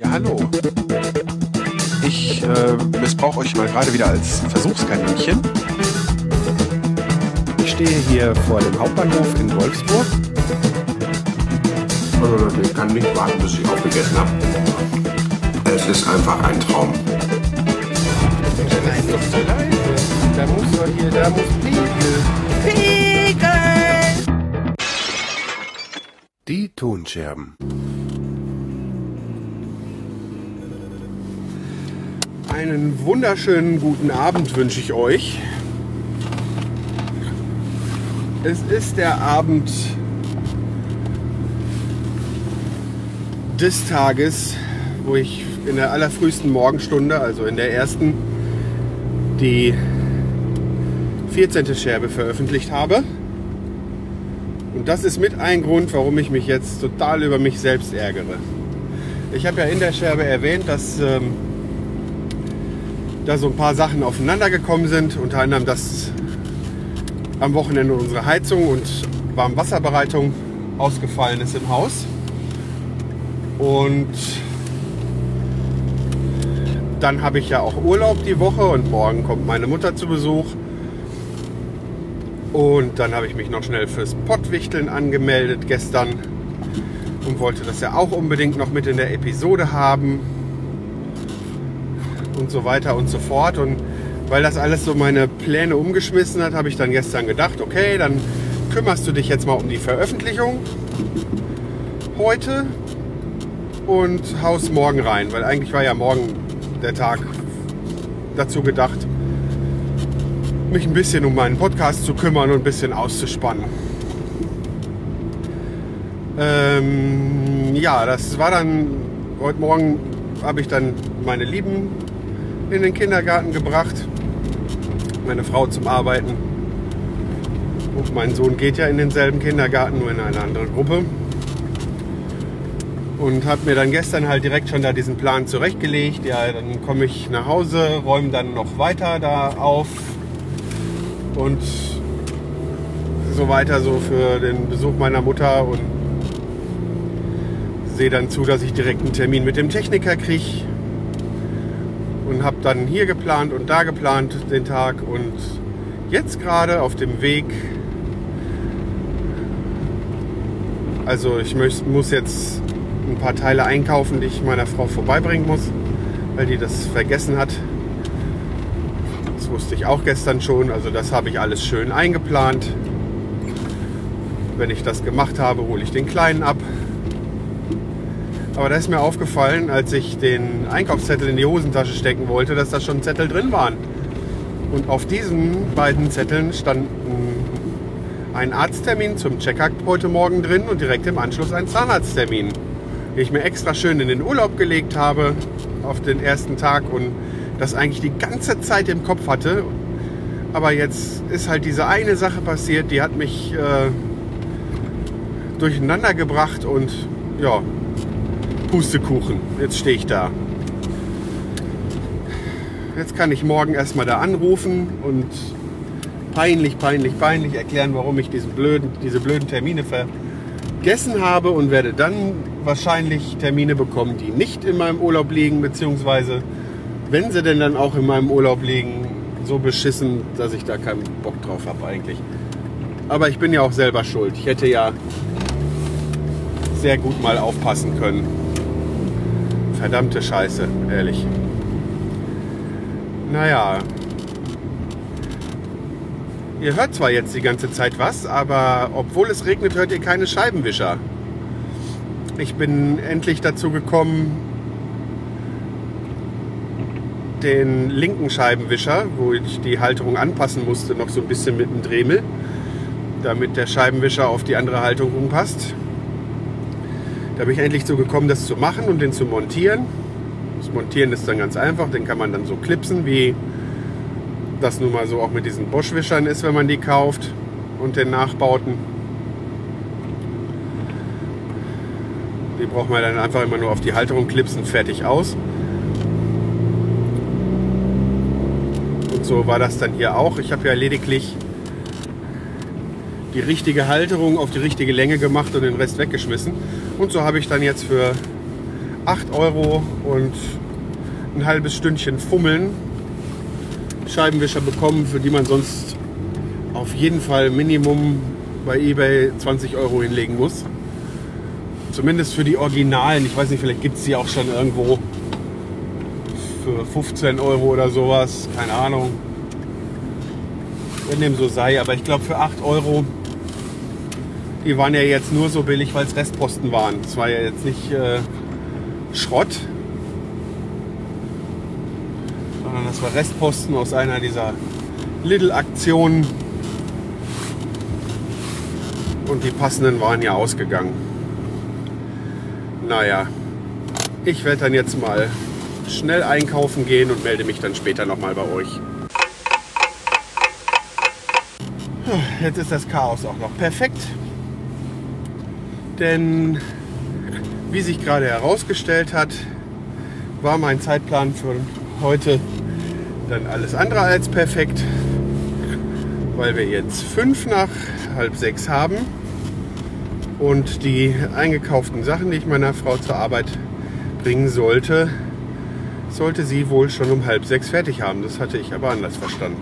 Ja, hallo. Ich äh, missbrauche euch mal gerade wieder als Versuchskaninchen. Ich stehe hier vor dem Hauptbahnhof in Wolfsburg. Also, ich kann nicht warten, bis ich aufgegessen habe. Es ist einfach ein Traum. Nein, doch so leise. Da muss doch hier, da muss Pegel. Pegel! Die Tonscherben. Einen wunderschönen guten Abend wünsche ich euch. Es ist der Abend des Tages, wo ich in der allerfrühesten Morgenstunde, also in der ersten, die 14. Scherbe veröffentlicht habe. Und das ist mit ein Grund, warum ich mich jetzt total über mich selbst ärgere. Ich habe ja in der Scherbe erwähnt, dass ähm, da so ein paar Sachen aufeinander gekommen sind. Unter anderem, dass am Wochenende unsere Heizung und Warmwasserbereitung ausgefallen ist im Haus. Und dann habe ich ja auch Urlaub die Woche und morgen kommt meine Mutter zu Besuch. Und dann habe ich mich noch schnell fürs Pottwichteln angemeldet gestern und wollte das ja auch unbedingt noch mit in der Episode haben und so weiter und so fort. Und weil das alles so meine Pläne umgeschmissen hat, habe ich dann gestern gedacht, okay, dann kümmerst du dich jetzt mal um die Veröffentlichung heute und haust morgen rein, weil eigentlich war ja morgen der Tag dazu gedacht, mich ein bisschen um meinen Podcast zu kümmern und ein bisschen auszuspannen. Ähm, ja, das war dann, heute Morgen habe ich dann meine Lieben in den Kindergarten gebracht, meine Frau zum Arbeiten. Und mein Sohn geht ja in denselben Kindergarten, nur in eine andere Gruppe. Und habe mir dann gestern halt direkt schon da diesen Plan zurechtgelegt. Ja, dann komme ich nach Hause, räume dann noch weiter da auf und so weiter so für den Besuch meiner Mutter und sehe dann zu, dass ich direkt einen Termin mit dem Techniker kriege und habe dann hier geplant und da geplant den Tag und jetzt gerade auf dem Weg. Also ich muss jetzt ein paar Teile einkaufen, die ich meiner Frau vorbeibringen muss, weil die das vergessen hat. Das wusste ich auch gestern schon, also das habe ich alles schön eingeplant. Wenn ich das gemacht habe, hole ich den Kleinen ab. Aber da ist mir aufgefallen, als ich den Einkaufszettel in die Hosentasche stecken wollte, dass da schon Zettel drin waren. Und auf diesen beiden Zetteln standen ein Arzttermin zum Check-up heute Morgen drin und direkt im Anschluss ein Zahnarzttermin, den ich mir extra schön in den Urlaub gelegt habe auf den ersten Tag und das eigentlich die ganze Zeit im Kopf hatte. Aber jetzt ist halt diese eine Sache passiert, die hat mich äh, durcheinander gebracht und ja, Pustekuchen. Jetzt stehe ich da. Jetzt kann ich morgen erstmal da anrufen und peinlich, peinlich, peinlich erklären, warum ich diesen blöden, diese blöden Termine vergessen habe und werde dann wahrscheinlich Termine bekommen, die nicht in meinem Urlaub liegen, beziehungsweise wenn sie denn dann auch in meinem Urlaub liegen, so beschissen, dass ich da keinen Bock drauf habe eigentlich. Aber ich bin ja auch selber schuld. Ich hätte ja sehr gut mal aufpassen können. Verdammte Scheiße, ehrlich. Naja. Ihr hört zwar jetzt die ganze Zeit was, aber obwohl es regnet, hört ihr keine Scheibenwischer. Ich bin endlich dazu gekommen, den linken Scheibenwischer, wo ich die Halterung anpassen musste, noch so ein bisschen mit dem Dremel, damit der Scheibenwischer auf die andere Haltung umpasst. Da bin ich endlich so gekommen, das zu machen und den zu montieren. Das Montieren ist dann ganz einfach, den kann man dann so klipsen, wie das nun mal so auch mit diesen Bosch-Wischern ist, wenn man die kauft und den Nachbauten. Die braucht man dann einfach immer nur auf die Halterung klipsen, fertig aus. Und so war das dann hier auch. Ich habe ja lediglich die richtige Halterung auf die richtige Länge gemacht und den Rest weggeschmissen. Und so habe ich dann jetzt für 8 Euro und ein halbes Stündchen fummeln Scheibenwischer bekommen, für die man sonst auf jeden Fall Minimum bei eBay 20 Euro hinlegen muss. Zumindest für die Originalen. Ich weiß nicht, vielleicht gibt es die auch schon irgendwo für 15 Euro oder sowas. Keine Ahnung. Wenn dem so sei. Aber ich glaube für 8 Euro, die waren ja jetzt nur so billig, weil es Restposten waren. Es war ja jetzt nicht äh, Schrott, sondern das war Restposten aus einer dieser Lidl-Aktionen. Und die passenden waren ja ausgegangen. Naja, ich werde dann jetzt mal schnell einkaufen gehen und melde mich dann später nochmal bei euch. Jetzt ist das Chaos auch noch perfekt. Denn wie sich gerade herausgestellt hat, war mein Zeitplan für heute dann alles andere als perfekt, weil wir jetzt fünf nach halb sechs haben und die eingekauften Sachen, die ich meiner Frau zur Arbeit bringen sollte, sollte sie wohl schon um halb sechs fertig haben. Das hatte ich aber anders verstanden.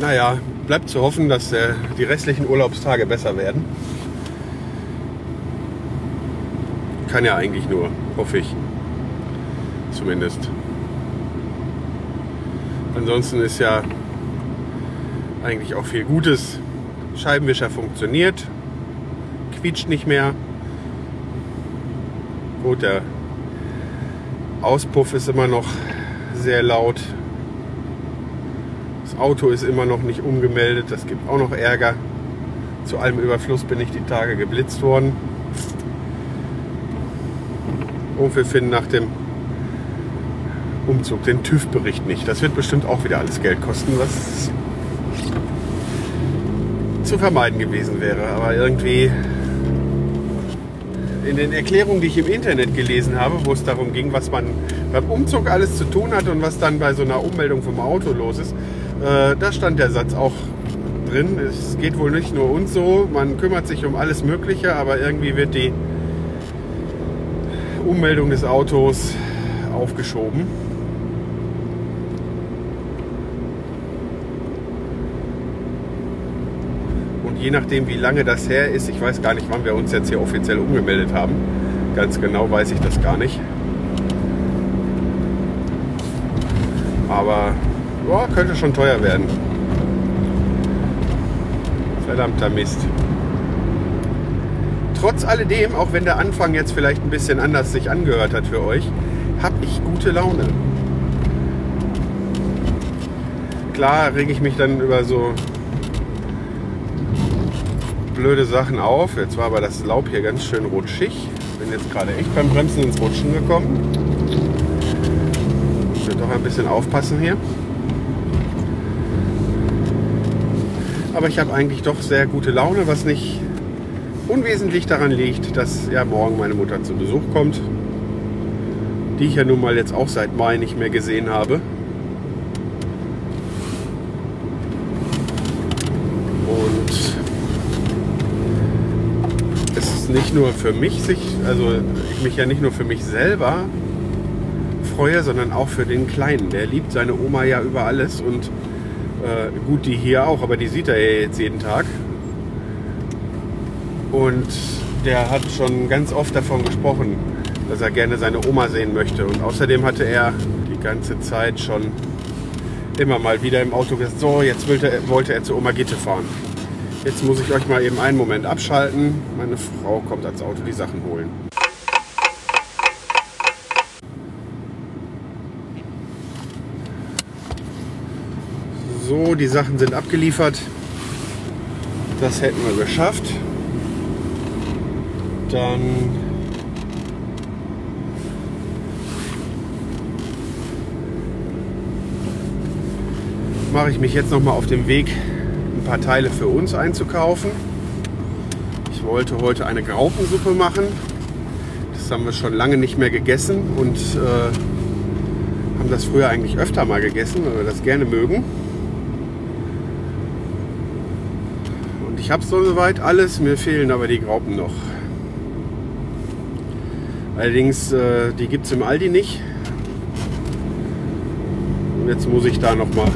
Naja, bleibt zu hoffen, dass äh, die restlichen Urlaubstage besser werden. Kann ja eigentlich nur, hoffe ich. Zumindest. Ansonsten ist ja eigentlich auch viel Gutes. Scheibenwischer funktioniert, quietscht nicht mehr. Gut, der Auspuff ist immer noch sehr laut. Auto ist immer noch nicht umgemeldet, das gibt auch noch Ärger. Zu allem Überfluss bin ich die Tage geblitzt worden. Und wir finden nach dem Umzug den TÜV-Bericht nicht. Das wird bestimmt auch wieder alles Geld kosten, was zu vermeiden gewesen wäre. Aber irgendwie in den Erklärungen, die ich im Internet gelesen habe, wo es darum ging, was man beim Umzug alles zu tun hat und was dann bei so einer Ummeldung vom Auto los ist, äh, da stand der Satz auch drin. Es geht wohl nicht nur uns so, man kümmert sich um alles Mögliche, aber irgendwie wird die Ummeldung des Autos aufgeschoben. je nachdem, wie lange das her ist, ich weiß gar nicht, wann wir uns jetzt hier offiziell umgemeldet haben. Ganz genau weiß ich das gar nicht. Aber boah, könnte schon teuer werden. Verdammter Mist. Trotz alledem, auch wenn der Anfang jetzt vielleicht ein bisschen anders sich angehört hat für euch, habe ich gute Laune. Klar rege ich mich dann über so blöde Sachen auf. Jetzt war aber das Laub hier ganz schön rutschig. Bin jetzt gerade echt beim Bremsen ins Rutschen gekommen. Ich will doch ein bisschen aufpassen hier. Aber ich habe eigentlich doch sehr gute Laune, was nicht unwesentlich daran liegt, dass ja morgen meine Mutter zu Besuch kommt, die ich ja nun mal jetzt auch seit Mai nicht mehr gesehen habe. nicht nur für mich sich, also ich mich ja nicht nur für mich selber freue, sondern auch für den Kleinen. Der liebt seine Oma ja über alles und äh, gut, die hier auch, aber die sieht er ja jetzt jeden Tag. Und der hat schon ganz oft davon gesprochen, dass er gerne seine Oma sehen möchte. Und außerdem hatte er die ganze Zeit schon immer mal wieder im Auto gesagt, so, jetzt wollte er, wollte er zu Oma Gitte fahren. Jetzt muss ich euch mal eben einen Moment abschalten. Meine Frau kommt ans Auto die Sachen holen. So, die Sachen sind abgeliefert. Das hätten wir geschafft. Dann mache ich mich jetzt noch mal auf den Weg paar Teile für uns einzukaufen. Ich wollte heute eine Graupensuppe machen. Das haben wir schon lange nicht mehr gegessen und äh, haben das früher eigentlich öfter mal gegessen, weil wir das gerne mögen. Ich habe soweit alles, mir fehlen aber die Graupen noch. Allerdings, äh, die gibt es im Aldi nicht. Und jetzt muss ich da noch mal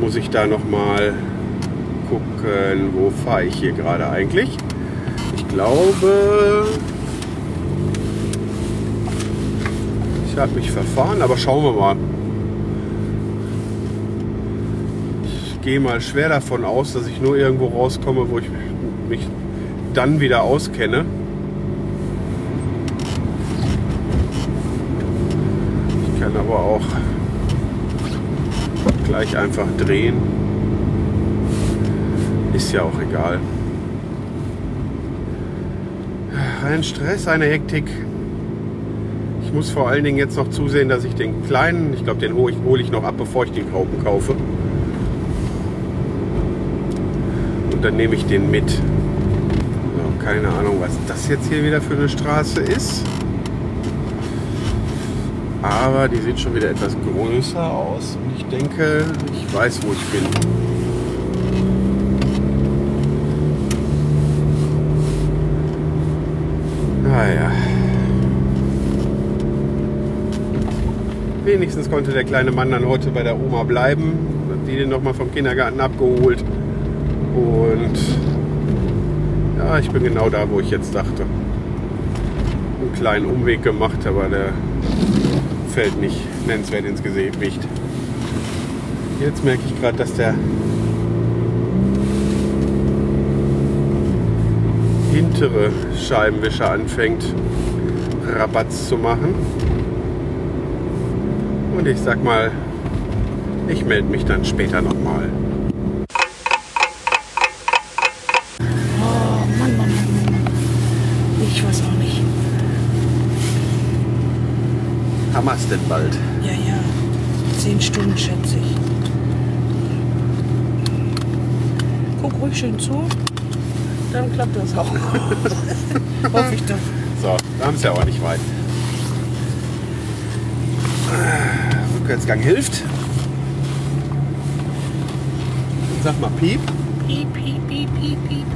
muss ich da noch mal gucken, wo fahre ich hier gerade eigentlich. Ich glaube, ich habe mich verfahren, aber schauen wir mal. Gehe mal schwer davon aus, dass ich nur irgendwo rauskomme, wo ich mich dann wieder auskenne. Ich kann aber auch gleich einfach drehen. Ist ja auch egal. Ein Stress, eine Hektik. Ich muss vor allen Dingen jetzt noch zusehen, dass ich den kleinen, ich glaube, den hole ich, hol ich noch ab, bevor ich den Graupen kaufe. Dann nehme ich den mit. So, keine Ahnung, was das jetzt hier wieder für eine Straße ist. Aber die sieht schon wieder etwas größer aus. Und ich denke, ich weiß, wo ich bin. Naja. Wenigstens konnte der kleine Mann dann heute bei der Oma bleiben. Hat die den nochmal vom Kindergarten abgeholt. Und ja, ich bin genau da, wo ich jetzt dachte. Einen kleinen Umweg gemacht, aber der fällt nicht nennenswert ins Gewicht. Jetzt merke ich gerade, dass der hintere Scheibenwischer anfängt Rabatz zu machen. Und ich sag mal, ich melde mich dann später nochmal. Denn bald? Ja, ja. Zehn Stunden schätze ich. Guck ruhig schön zu. Dann klappt das auch. Hoffe ich doch. So, wir haben es ja auch nicht weit. Rückwärtsgang hilft. Und sag mal Piep Piep, piep, piep, piep, piep.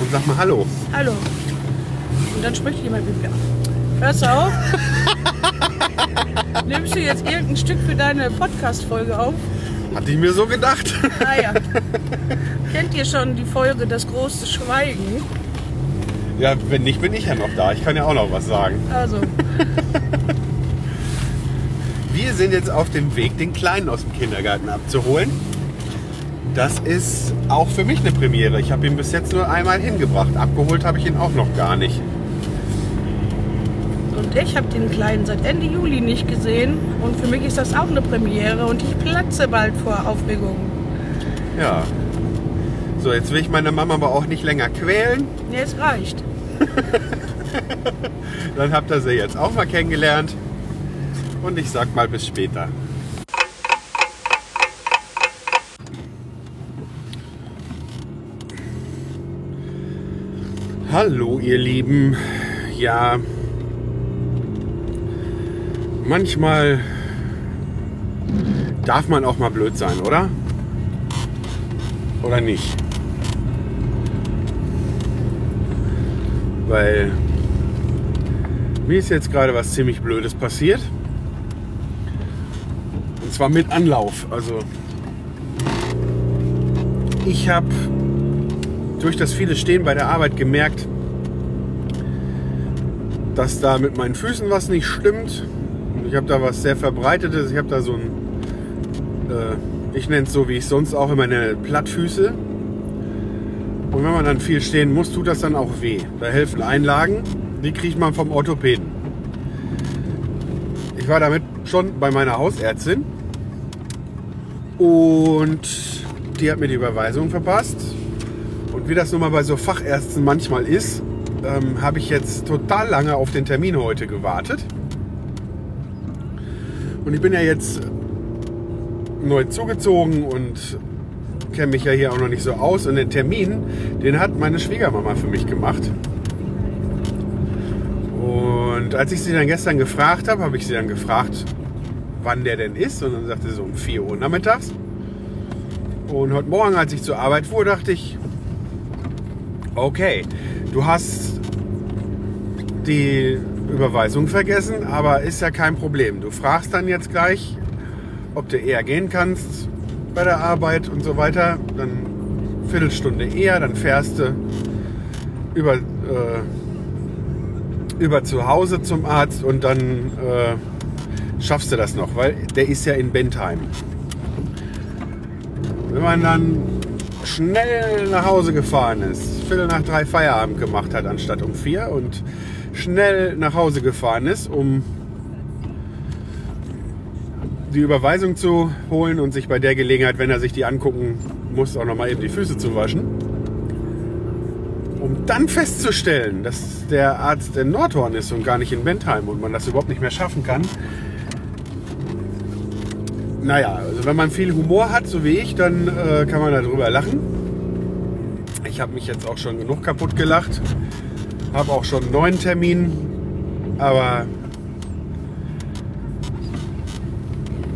und sag mal Hallo. Hallo. Und dann spricht jemand mit mir. Hörst du auf? Nimmst du jetzt irgendein Stück für deine Podcast-Folge auf? Hatte ich mir so gedacht. Naja. Kennt ihr schon die Folge Das große Schweigen? Ja, wenn nicht, bin ich ja noch da. Ich kann ja auch noch was sagen. Also, Wir sind jetzt auf dem Weg, den Kleinen aus dem Kindergarten abzuholen. Das ist auch für mich eine Premiere. Ich habe ihn bis jetzt nur einmal hingebracht. Abgeholt habe ich ihn auch noch gar nicht. Ich habe den Kleinen seit Ende Juli nicht gesehen. Und für mich ist das auch eine Premiere und ich platze bald vor Aufregung. Ja. So, jetzt will ich meine Mama aber auch nicht länger quälen. Nee, es reicht. Dann habt ihr sie jetzt auch mal kennengelernt. Und ich sag mal bis später. Hallo ihr Lieben. Ja, manchmal darf man auch mal blöd sein, oder? Oder nicht? Weil mir ist jetzt gerade was ziemlich Blödes passiert. Und zwar mit Anlauf. Also ich habe durch das viele Stehen bei der Arbeit gemerkt, dass da mit meinen Füßen was nicht stimmt. Ich habe da was sehr verbreitetes. Ich habe da so ein, äh, ich nenne es so, wie ich sonst auch immer nenne, Plattfüße. Und wenn man dann viel stehen muss, tut das dann auch weh. Da helfen Einlagen, die kriegt man vom Orthopäden. Ich war damit schon bei meiner Hausärztin und die hat mir die Überweisung verpasst. Und wie das nun mal bei so Fachärzten manchmal ist, ähm, habe ich jetzt total lange auf den Termin heute gewartet. Und ich bin ja jetzt neu zugezogen und kenne mich ja hier auch noch nicht so aus. Und den Termin, den hat meine Schwiegermama für mich gemacht. Und als ich sie dann gestern gefragt habe, habe ich sie dann gefragt, wann der denn ist. Und dann sagte sie so um 4 Uhr nachmittags. Und heute Morgen, als ich zur Arbeit fuhr, dachte ich, okay, du hast die Überweisung vergessen, aber ist ja kein Problem. Du fragst dann jetzt gleich, ob du eher gehen kannst bei der Arbeit und so weiter. Dann Viertelstunde eher, dann fährst du über, äh, über zu Hause zum Arzt und dann äh, schaffst du das noch, weil der ist ja in Bentheim. Wenn man dann schnell nach Hause gefahren ist, Viertel nach drei Feierabend gemacht hat anstatt um vier und schnell nach Hause gefahren ist, um die Überweisung zu holen und sich bei der Gelegenheit, wenn er sich die angucken muss, auch nochmal eben die Füße zu waschen. Um dann festzustellen, dass der Arzt in Nordhorn ist und gar nicht in Bentheim und man das überhaupt nicht mehr schaffen kann. Naja, also wenn man viel Humor hat, so wie ich, dann äh, kann man darüber lachen. Ich habe mich jetzt auch schon genug kaputt gelacht. Habe auch schon einen neuen Termin. Aber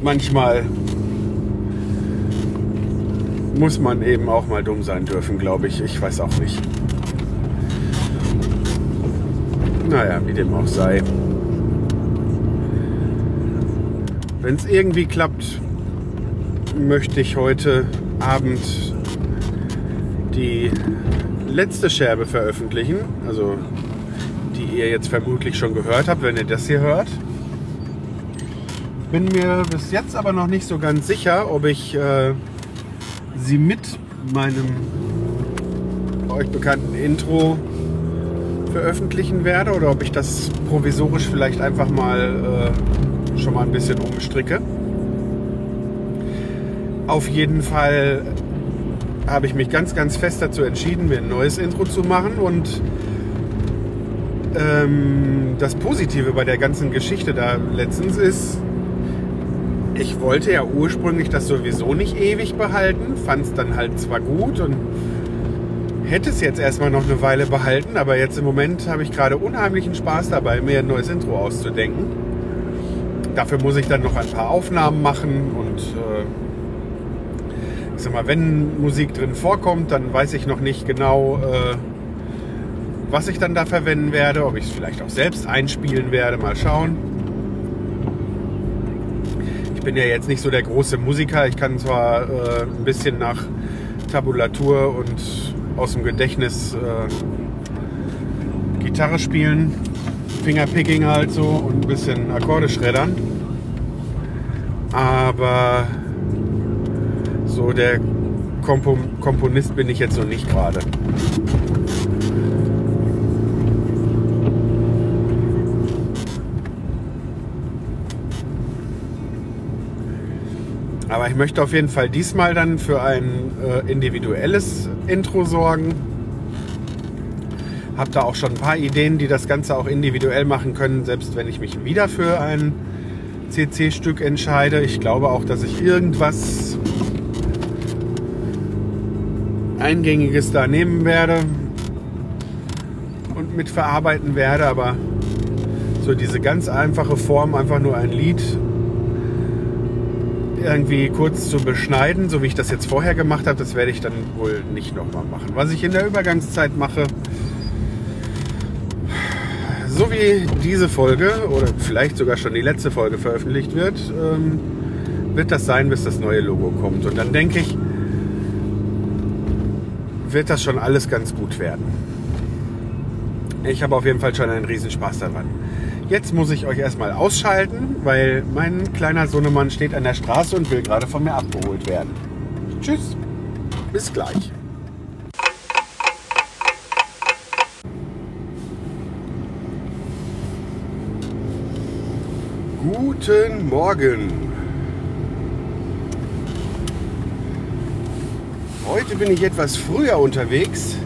manchmal muss man eben auch mal dumm sein dürfen, glaube ich. Ich weiß auch nicht. Naja, wie dem auch sei. Wenn es irgendwie klappt, möchte ich heute Abend die letzte Scherbe veröffentlichen. Also die ihr jetzt vermutlich schon gehört habt, wenn ihr das hier hört. Bin mir bis jetzt aber noch nicht so ganz sicher, ob ich äh, sie mit meinem euch bekannten Intro veröffentlichen werde oder ob ich das provisorisch vielleicht einfach mal äh, schon mal ein bisschen umstricke. Auf jeden Fall habe ich mich ganz, ganz fest dazu entschieden, mir ein neues Intro zu machen und ähm, das Positive bei der ganzen Geschichte da letztens ist, ich wollte ja ursprünglich das sowieso nicht ewig behalten, fand es dann halt zwar gut und hätte es jetzt erstmal noch eine Weile behalten, aber jetzt im Moment habe ich gerade unheimlichen Spaß dabei, mir ein neues Intro auszudenken. Dafür muss ich dann noch ein paar Aufnahmen machen und äh, sag mal, wenn Musik drin vorkommt, dann weiß ich noch nicht genau, äh, was ich dann da verwenden werde, ob ich es vielleicht auch selbst einspielen werde, mal schauen. Ich bin ja jetzt nicht so der große Musiker, ich kann zwar äh, ein bisschen nach Tabulatur und aus dem Gedächtnis äh, Gitarre spielen, Fingerpicking halt so und ein bisschen Akkorde schreddern. Aber so der Kompo Komponist bin ich jetzt noch nicht gerade. Aber ich möchte auf jeden Fall diesmal dann für ein äh, individuelles Intro sorgen. Hab da auch schon ein paar Ideen, die das Ganze auch individuell machen können, selbst wenn ich mich wieder für ein CC-Stück entscheide. Ich glaube auch, dass ich irgendwas Eingängiges da nehmen werde und mitverarbeiten werde, aber so diese ganz einfache Form, einfach nur ein Lied irgendwie kurz zu beschneiden, so wie ich das jetzt vorher gemacht habe, das werde ich dann wohl nicht nochmal machen. Was ich in der Übergangszeit mache, so wie diese Folge oder vielleicht sogar schon die letzte Folge veröffentlicht wird, ähm, wird das sein, bis das neue Logo kommt. Und dann denke ich, wird das schon alles ganz gut werden. Ich habe auf jeden Fall schon einen Riesenspaß daran. Jetzt muss ich euch erstmal ausschalten, weil mein kleiner Sohnemann steht an der Straße und will gerade von mir abgeholt werden. Tschüss, bis gleich. Guten Morgen. Heute bin ich etwas früher unterwegs,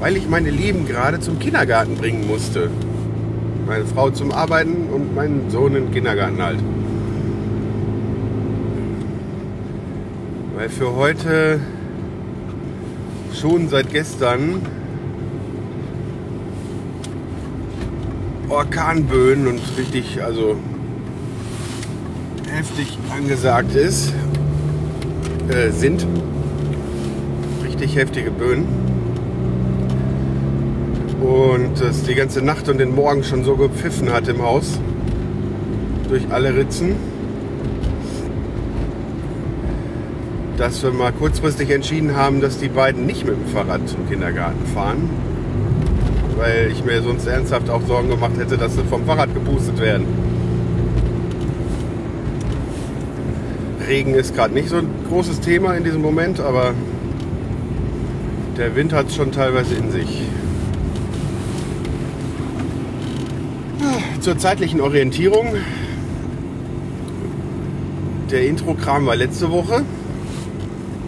weil ich meine Lieben gerade zum Kindergarten bringen musste. Meine Frau zum Arbeiten und meinen Sohn den Kindergarten halt. Weil für heute schon seit gestern Orkanböen und richtig, also heftig angesagt ist. äh, sind. Richtig heftige Böen. Und es die ganze Nacht und den Morgen schon so gepfiffen hat im Haus. Durch alle Ritzen. Dass wir mal kurzfristig entschieden haben, dass die beiden nicht mit dem Fahrrad zum Kindergarten fahren. Weil ich mir sonst ernsthaft auch Sorgen gemacht hätte, dass sie vom Fahrrad gepustet werden. Regen ist gerade nicht so ein großes Thema in diesem Moment, aber der Wind hat es schon teilweise in sich. Zur zeitlichen Orientierung. Der Intro-Kram war letzte Woche,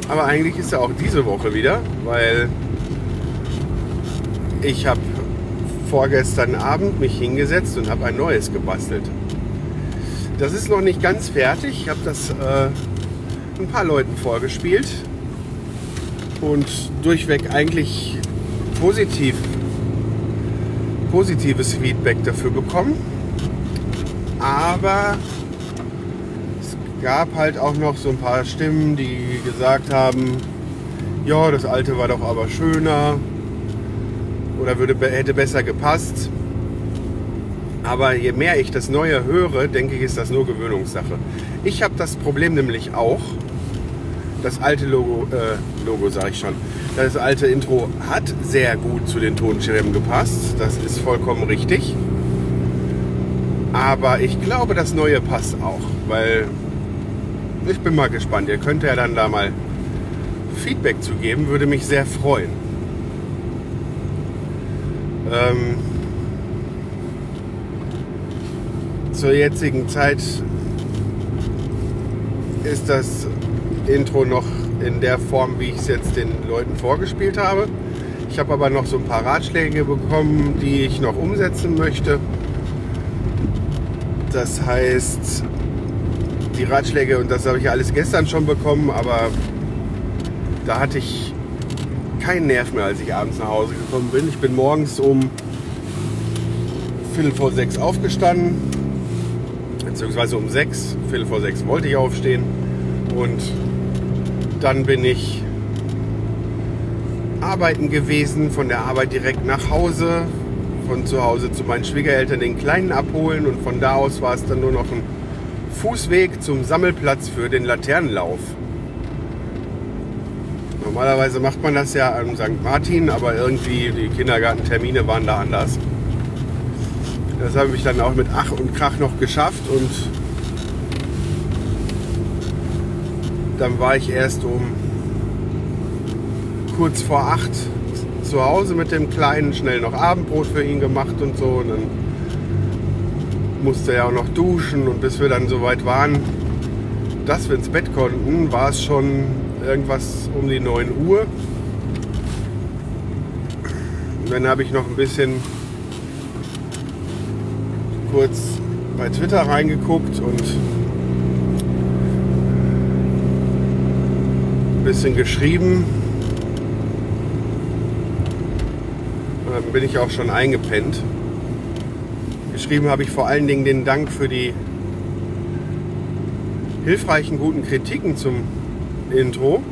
aber eigentlich ist er auch diese Woche wieder, weil ich habe vorgestern Abend mich hingesetzt und habe ein neues gebastelt. Das ist noch nicht ganz fertig. Ich habe das äh, ein paar Leuten vorgespielt und durchweg eigentlich positiv, positives Feedback dafür bekommen. Aber es gab halt auch noch so ein paar Stimmen, die gesagt haben, ja, das alte war doch aber schöner oder würde, hätte besser gepasst. Aber je mehr ich das Neue höre, denke ich, ist das nur Gewöhnungssache. Ich habe das Problem nämlich auch. Das alte Logo, äh, Logo sage ich schon, das alte Intro hat sehr gut zu den Tonschirmen gepasst. Das ist vollkommen richtig. Aber ich glaube, das Neue passt auch, weil ich bin mal gespannt. Ihr könnt ja dann da mal Feedback zu geben, würde mich sehr freuen. Ähm, zur jetzigen Zeit ist das Intro noch in der Form, wie ich es jetzt den Leuten vorgespielt habe. Ich habe aber noch so ein paar Ratschläge bekommen, die ich noch umsetzen möchte. Das heißt, die Ratschläge, und das habe ich alles gestern schon bekommen, aber da hatte ich keinen Nerv mehr, als ich abends nach Hause gekommen bin. Ich bin morgens um Viertel vor sechs aufgestanden, beziehungsweise um sechs, Viertel vor sechs wollte ich aufstehen und dann bin ich arbeiten gewesen, von der Arbeit direkt nach Hause, von zu Hause zu meinen Schwiegereltern den Kleinen abholen und von da aus war es dann nur noch ein Fußweg zum Sammelplatz für den Laternenlauf. Normalerweise macht man das ja am St. Martin, aber irgendwie die Kindergartentermine waren da anders. Das habe ich dann auch mit Ach und Krach noch geschafft und dann war ich erst um kurz vor acht zu Hause mit dem Kleinen, schnell noch Abendbrot für ihn gemacht und so. Und dann musste er auch noch duschen und bis wir dann so weit waren, dass wir ins Bett konnten, war es schon irgendwas um die 9 Uhr. Und dann habe ich noch ein bisschen kurz bei Twitter reingeguckt und bisschen geschrieben. Und dann bin ich auch schon eingepennt. Geschrieben habe ich vor allen Dingen den Dank für die hilfreichen, guten Kritiken zum Intro.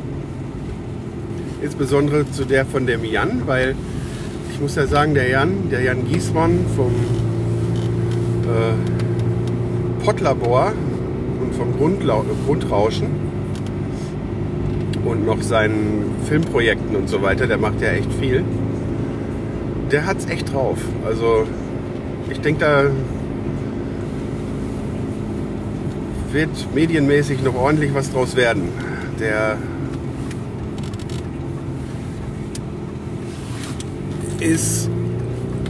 Insbesondere zu der von dem Jan, weil ich muss ja sagen, der Jan, der Jan Giesmann vom äh, Pottlabor und vom Grundlau Grundrauschen und noch seinen Filmprojekten und so weiter, der macht ja echt viel. Der hat's echt drauf. Also ich denke, da wird medienmäßig noch ordentlich was draus werden. Der ist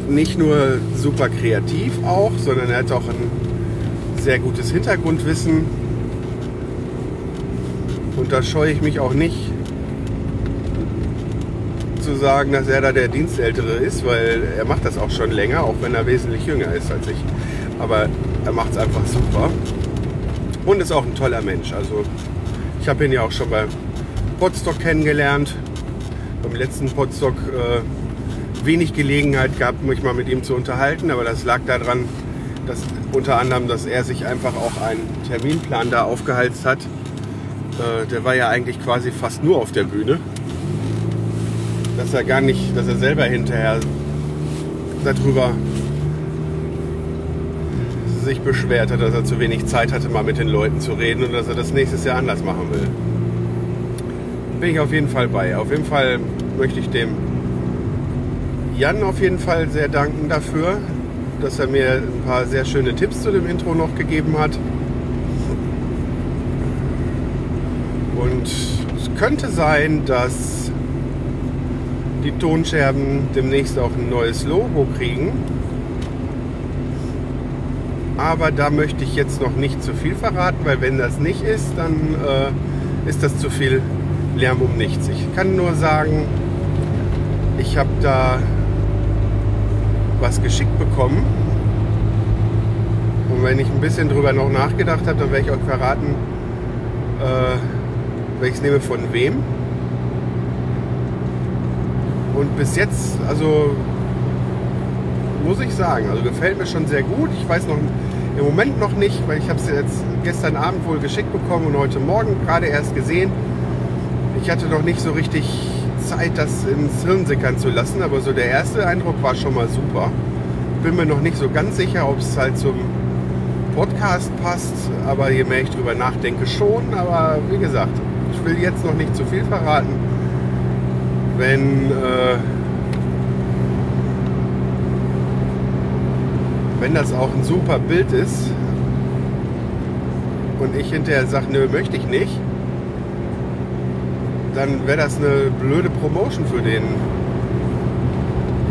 nicht nur super kreativ auch, sondern er hat auch ein sehr gutes Hintergrundwissen. Und da scheue ich mich auch nicht zu sagen, dass er da der Dienstältere ist, weil er macht das auch schon länger, auch wenn er wesentlich jünger ist als ich. Aber er macht es einfach super. Und ist auch ein toller Mensch. Also ich habe ihn ja auch schon bei Podstock kennengelernt. Beim letzten Podstock äh, wenig Gelegenheit gehabt, mich mal mit ihm zu unterhalten, aber das lag daran, dass unter anderem, dass er sich einfach auch einen Terminplan da aufgehalst hat, Äh, der war ja eigentlich quasi fast nur auf der Bühne. Dass er gar nicht, dass er selber hinterher darüber sich beschwert hat, dass er zu wenig Zeit hatte, mal mit den Leuten zu reden und dass er das nächstes Jahr anders machen will. Bin ich auf jeden Fall bei. Auf jeden Fall möchte ich dem Jan auf jeden Fall sehr danken dafür, dass er mir ein paar sehr schöne Tipps zu dem Intro noch gegeben hat. Und es könnte sein, dass die Tonscherben demnächst auch ein neues Logo kriegen. Aber da möchte ich jetzt noch nicht zu viel verraten, weil wenn das nicht ist, dann äh, ist das zu viel Lärm um nichts. Ich kann nur sagen, ich habe da was geschickt bekommen. Und wenn ich ein bisschen drüber noch nachgedacht habe, dann werde ich euch verraten, äh, welches nehme von wem. Und bis jetzt, also muss ich sagen, also gefällt mir schon sehr gut. Ich weiß noch im Moment noch nicht, weil ich habe es jetzt gestern Abend wohl geschickt bekommen und heute Morgen gerade erst gesehen. Ich hatte noch nicht so richtig Zeit, das ins Hirn sickern zu lassen, aber so der erste Eindruck war schon mal super. Bin mir noch nicht so ganz sicher, ob es halt zum Podcast passt, aber je mehr ich drüber nachdenke, schon. Aber wie gesagt, ich will jetzt noch nicht zu viel verraten. Wenn, äh, wenn das auch ein super Bild ist und ich hinterher sage, nö, möchte ich nicht, dann wäre das eine blöde Promotion für den,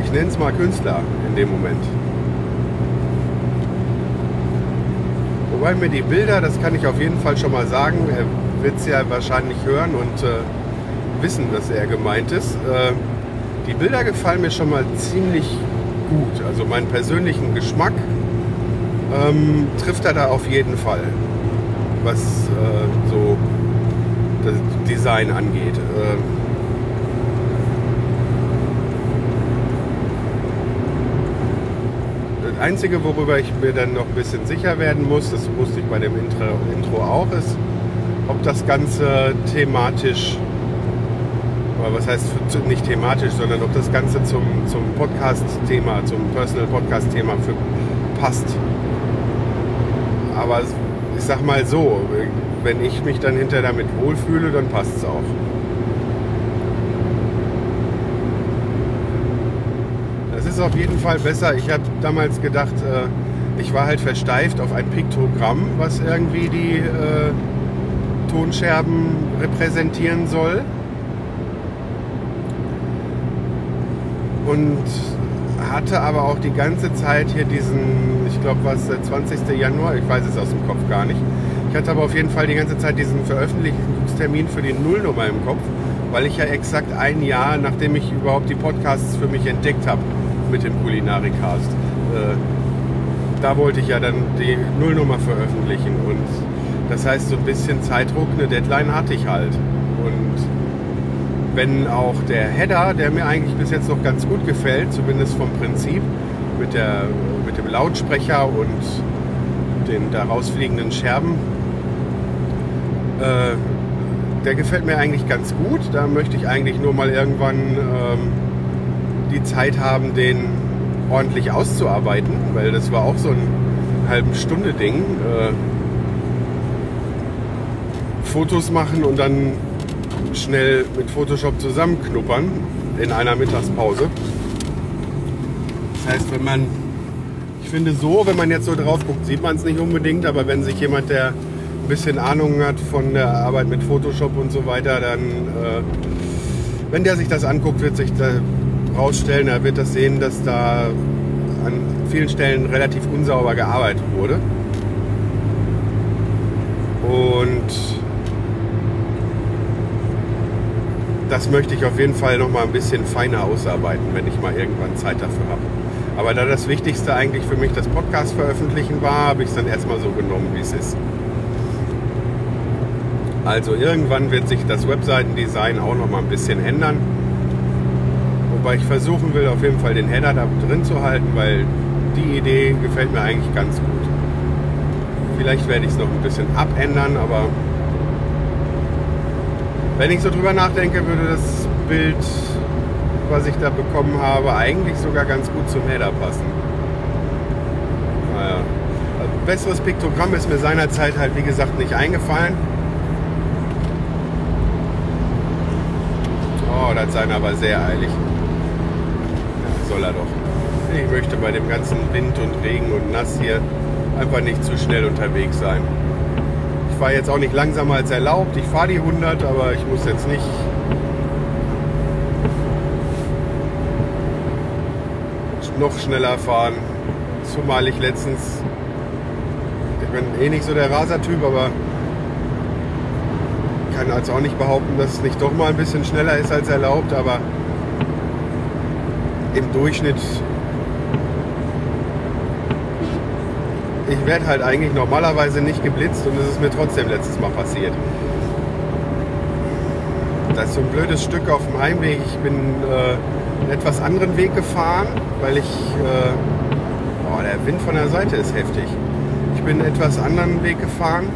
ich nenne es mal Künstler in dem Moment. Wobei mir die Bilder, das kann ich auf jeden Fall schon mal sagen, wird es ja wahrscheinlich hören und äh, wissen, dass er gemeint ist. Äh, die Bilder gefallen mir schon mal ziemlich gut. Also meinen persönlichen Geschmack ähm, trifft er da auf jeden Fall, was äh, so das Design angeht. Äh, das Einzige, worüber ich mir dann noch ein bisschen sicher werden muss, das wusste ich bei dem Intro auch, ist, ob das Ganze thematisch, oder was heißt nicht thematisch, sondern ob das Ganze zum, zum Podcast-Thema, zum Personal Podcast-Thema passt. Aber ich sag mal so, wenn ich mich dann hinterher damit wohlfühle, dann passt es auch. Das ist auf jeden Fall besser. Ich habe damals gedacht, äh, ich war halt versteift auf ein Piktogramm, was irgendwie die äh, Tonscherben repräsentieren soll. Und hatte aber auch die ganze Zeit hier diesen, ich glaube, was der 20. Januar, ich weiß es aus dem Kopf gar nicht, ich hatte aber auf jeden Fall die ganze Zeit diesen Veröffentlichungstermin für die Nullnummer im Kopf, weil ich ja exakt ein Jahr, nachdem ich überhaupt die Podcasts für mich entdeckt habe mit dem Kulinarikast, äh, da wollte ich ja dann die Nullnummer veröffentlichen. Und das heißt, so ein bisschen Zeitdruck, eine Deadline hatte ich halt. Und wenn auch der Header, der mir eigentlich bis jetzt noch ganz gut gefällt, zumindest vom Prinzip, mit, der, mit dem Lautsprecher und den daraus fliegenden Scherben, äh, der gefällt mir eigentlich ganz gut. Da möchte ich eigentlich nur mal irgendwann ähm, die Zeit haben, den ordentlich auszuarbeiten, weil das war auch so ein halben Stunde Ding. Äh, Fotos machen und dann schnell mit Photoshop zusammenknuppern in einer Mittagspause. Das heißt, wenn man, ich finde so, wenn man jetzt so drauf guckt, sieht man es nicht unbedingt, aber wenn sich jemand, der bisschen Ahnung hat von der Arbeit mit Photoshop und so weiter, dann, äh, wenn der sich das anguckt, wird sich da rausstellen, er wird das sehen, dass da an vielen Stellen relativ unsauber gearbeitet wurde. Und das möchte ich auf jeden Fall noch mal ein bisschen feiner ausarbeiten, wenn ich mal irgendwann Zeit dafür habe. Aber da das Wichtigste eigentlich für mich das Podcast veröffentlichen war, habe ich es dann erstmal so genommen, wie es ist. Also irgendwann wird sich das Webseitendesign auch noch mal ein bisschen ändern. Wobei ich versuchen will, auf jeden Fall den Header da drin zu halten, weil die Idee gefällt mir eigentlich ganz gut. Vielleicht werde ich es noch ein bisschen abändern, aber Wenn ich so drüber nachdenke, würde das Bild, was ich da bekommen habe, eigentlich sogar ganz gut zum Header passen. Naja. Ein besseres Piktogramm ist mir seinerzeit halt wie gesagt nicht eingefallen. Oh, das sei aber sehr eilig. Soll er doch. Ich möchte bei dem ganzen Wind und Regen und Nass hier einfach nicht zu schnell unterwegs sein. Fahre jetzt auch nicht langsamer als erlaubt. Ich fahre die 100, aber ich muss jetzt nicht noch schneller fahren. Zumal ich letztens, ich bin eh nicht so der Rasertyp, aber kann also auch nicht behaupten, dass es nicht doch mal ein bisschen schneller ist als erlaubt, aber im Durchschnitt ich werde halt eigentlich normalerweise nicht geblitzt und es ist mir trotzdem letztes Mal passiert. Das ist so ein blödes Stück auf dem Heimweg. Ich bin äh, einen etwas anderen Weg gefahren, weil ich. Äh, oh, der Wind von der Seite ist heftig. Ich bin einen etwas anderen Weg gefahren,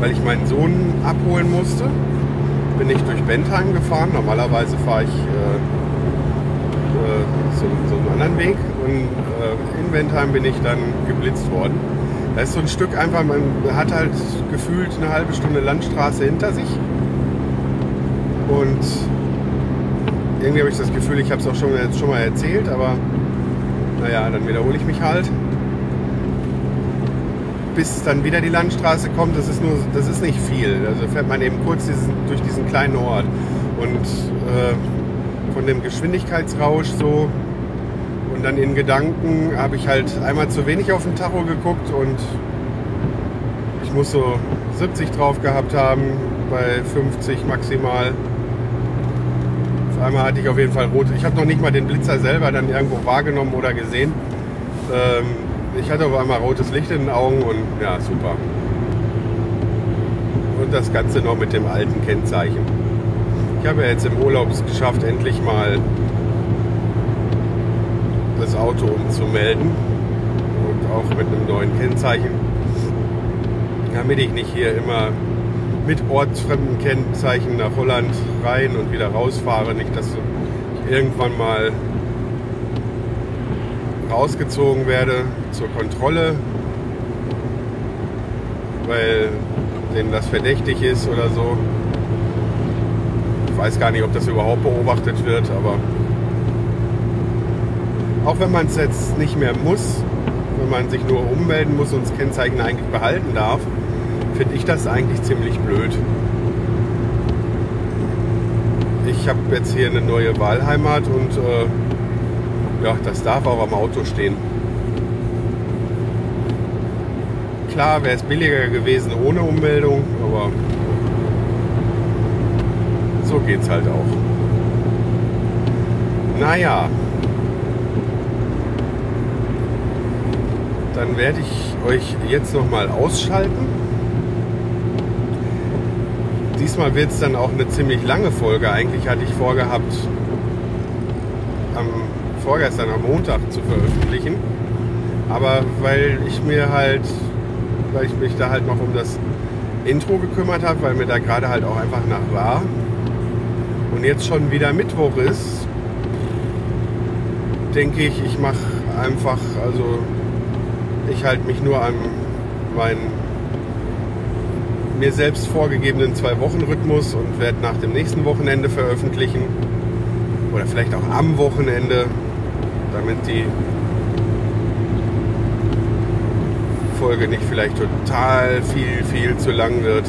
weil ich meinen Sohn abholen musste. Bin ich durch Bentheim gefahren. Normalerweise fahre ich äh, so, so, einen anderen Weg. Und äh, in Bentheim bin ich dann geblitzt worden. Da ist so ein Stück einfach, man hat halt gefühlt eine halbe Stunde Landstraße hinter sich. Und irgendwie habe ich das Gefühl, ich habe es auch schon, jetzt schon mal erzählt, aber naja, dann wiederhole ich mich halt. Bis dann wieder die Landstraße kommt, das ist nur, das ist nicht viel. Also fährt man eben kurz diesen, durch diesen kleinen Ort. Und äh, von dem Geschwindigkeitsrausch so und dann in Gedanken habe ich halt einmal zu wenig auf den Tacho geguckt und ich muss so 70 drauf gehabt haben, bei 50 maximal einmal hatte ich auf jeden Fall rot. Ich habe noch nicht mal den Blitzer selber dann irgendwo wahrgenommen oder gesehen. Ähm, ich hatte auf einmal rotes Licht in den Augen und ja, super. Und das Ganze noch mit dem alten Kennzeichen. Ich habe ja jetzt im Urlaub es geschafft, endlich mal das Auto umzumelden. Und auch mit einem neuen Kennzeichen. Damit ich nicht hier immer mit ortsfremden Kennzeichen nach Holland rein und wieder rausfahre. Nicht, dass ich irgendwann mal rausgezogen werde zur Kontrolle, weil denen das verdächtig ist oder so. Weiß gar nicht, ob das überhaupt beobachtet wird, aber auch wenn man es jetzt nicht mehr muss, wenn man sich nur ummelden muss und das Kennzeichen eigentlich behalten darf, finde ich das eigentlich ziemlich blöd. Ich habe jetzt hier eine neue Wahlheimat und äh, ja, das darf auch am Auto stehen. Klar wäre es billiger gewesen ohne Ummeldung, aber so geht's halt auch. Naja, dann werde ich euch jetzt noch mal ausschalten diesmal wird es dann auch eine ziemlich lange Folge. Eigentlich hatte ich vorgehabt, am vorgestern am Montag zu veröffentlichen. Aber weil ich mir halt, weil ich mich da halt noch um das Intro gekümmert habe, weil mir da gerade halt auch einfach nach war. Und jetzt schon wieder Mittwoch ist, denke ich, ich mache einfach, also ich halte mich nur an meinen mir selbst vorgegebenen Zwei-Wochen-Rhythmus und werde nach dem nächsten Wochenende veröffentlichen. Oder vielleicht auch am Wochenende, damit die Folge nicht vielleicht total viel, viel zu lang wird.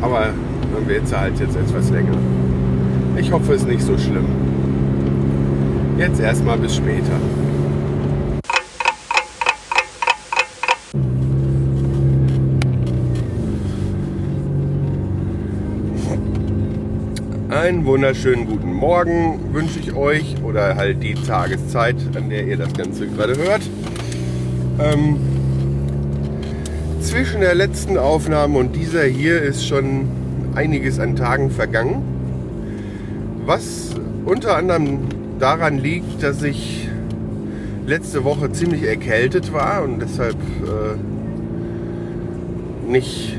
Aber dann wird sie halt jetzt etwas länger. Ich hoffe, es ist nicht so schlimm. Jetzt erstmal bis später. Einen wunderschönen guten Morgen wünsche ich euch oder halt die Tageszeit, an der ihr das Ganze gerade hört. Ähm, zwischen der letzten Aufnahme und dieser hier ist schon einiges an Tagen vergangen. Was unter anderem daran liegt, dass ich letzte Woche ziemlich erkältet war und deshalb äh, nicht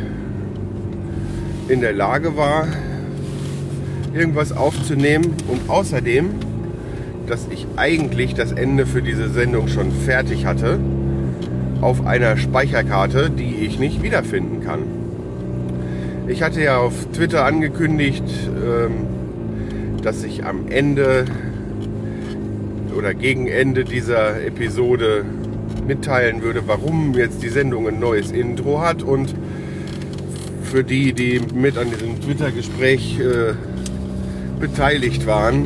in der Lage war, irgendwas aufzunehmen und außerdem, dass ich eigentlich das Ende für diese Sendung schon fertig hatte, auf einer Speicherkarte, die ich nicht wiederfinden kann. Ich hatte ja auf Twitter angekündigt, ähm, dass ich am Ende oder gegen Ende dieser Episode mitteilen würde, warum jetzt die Sendung ein neues Intro hat und für die, die mit an diesem Twitter-Gespräch äh, beteiligt waren,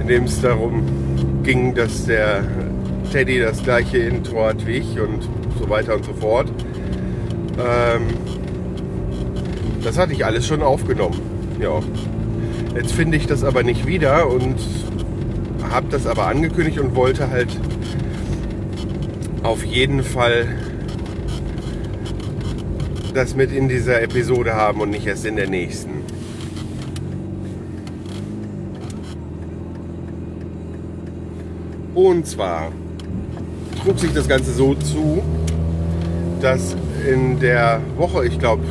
in dem es darum ging, dass der Teddy das gleiche Intro hat wie ich und so weiter und so fort. Ähm, das hatte ich alles schon aufgenommen. Ja. Jetzt finde ich das aber nicht wieder und habe das aber angekündigt und wollte halt auf jeden Fall das mit in dieser Episode haben und nicht erst in der nächsten. Und zwar trug sich das Ganze so zu, dass in der Woche, ich glaube,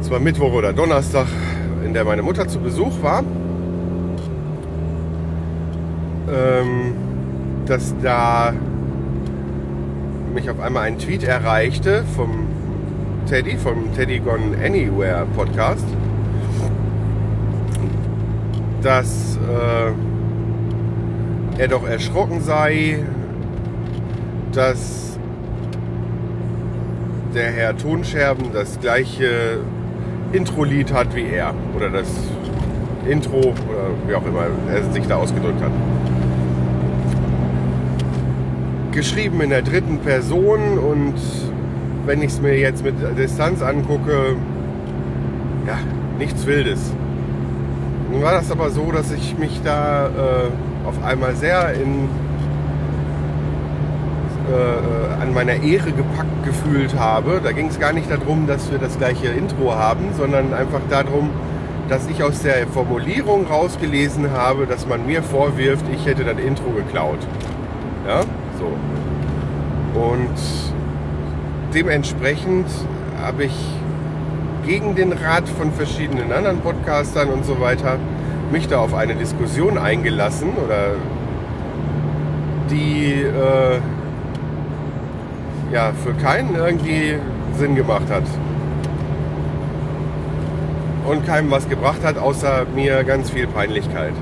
es war Mittwoch oder Donnerstag, in der meine Mutter zu Besuch war, ähm, dass da mich auf einmal ein Tweet erreichte vom Teddy, vom Teddy Gone Anywhere Podcast, dass äh, er doch erschrocken sei, dass der Herr Tonscherben das gleiche Intro-Lied hat wie er. Oder das Intro, oder wie auch immer er sich da ausgedrückt hat. Geschrieben in der dritten Person und wenn ich es mir jetzt mit Distanz angucke, ja, nichts Wildes. Nun war das aber so, dass ich mich da äh, auf einmal sehr in, äh, an meiner Ehre gepackt gefühlt habe. Da ging es gar nicht darum, dass wir das gleiche Intro haben, sondern einfach darum, dass ich aus der Formulierung rausgelesen habe, dass man mir vorwirft, ich hätte das Intro geklaut. Ja, so. Und dementsprechend habe ich gegen den Rat von verschiedenen anderen Podcastern und so weiter mich da auf eine Diskussion eingelassen oder die äh, ja für keinen irgendwie Sinn gemacht hat und keinem was gebracht hat, außer mir ganz viel Peinlichkeit.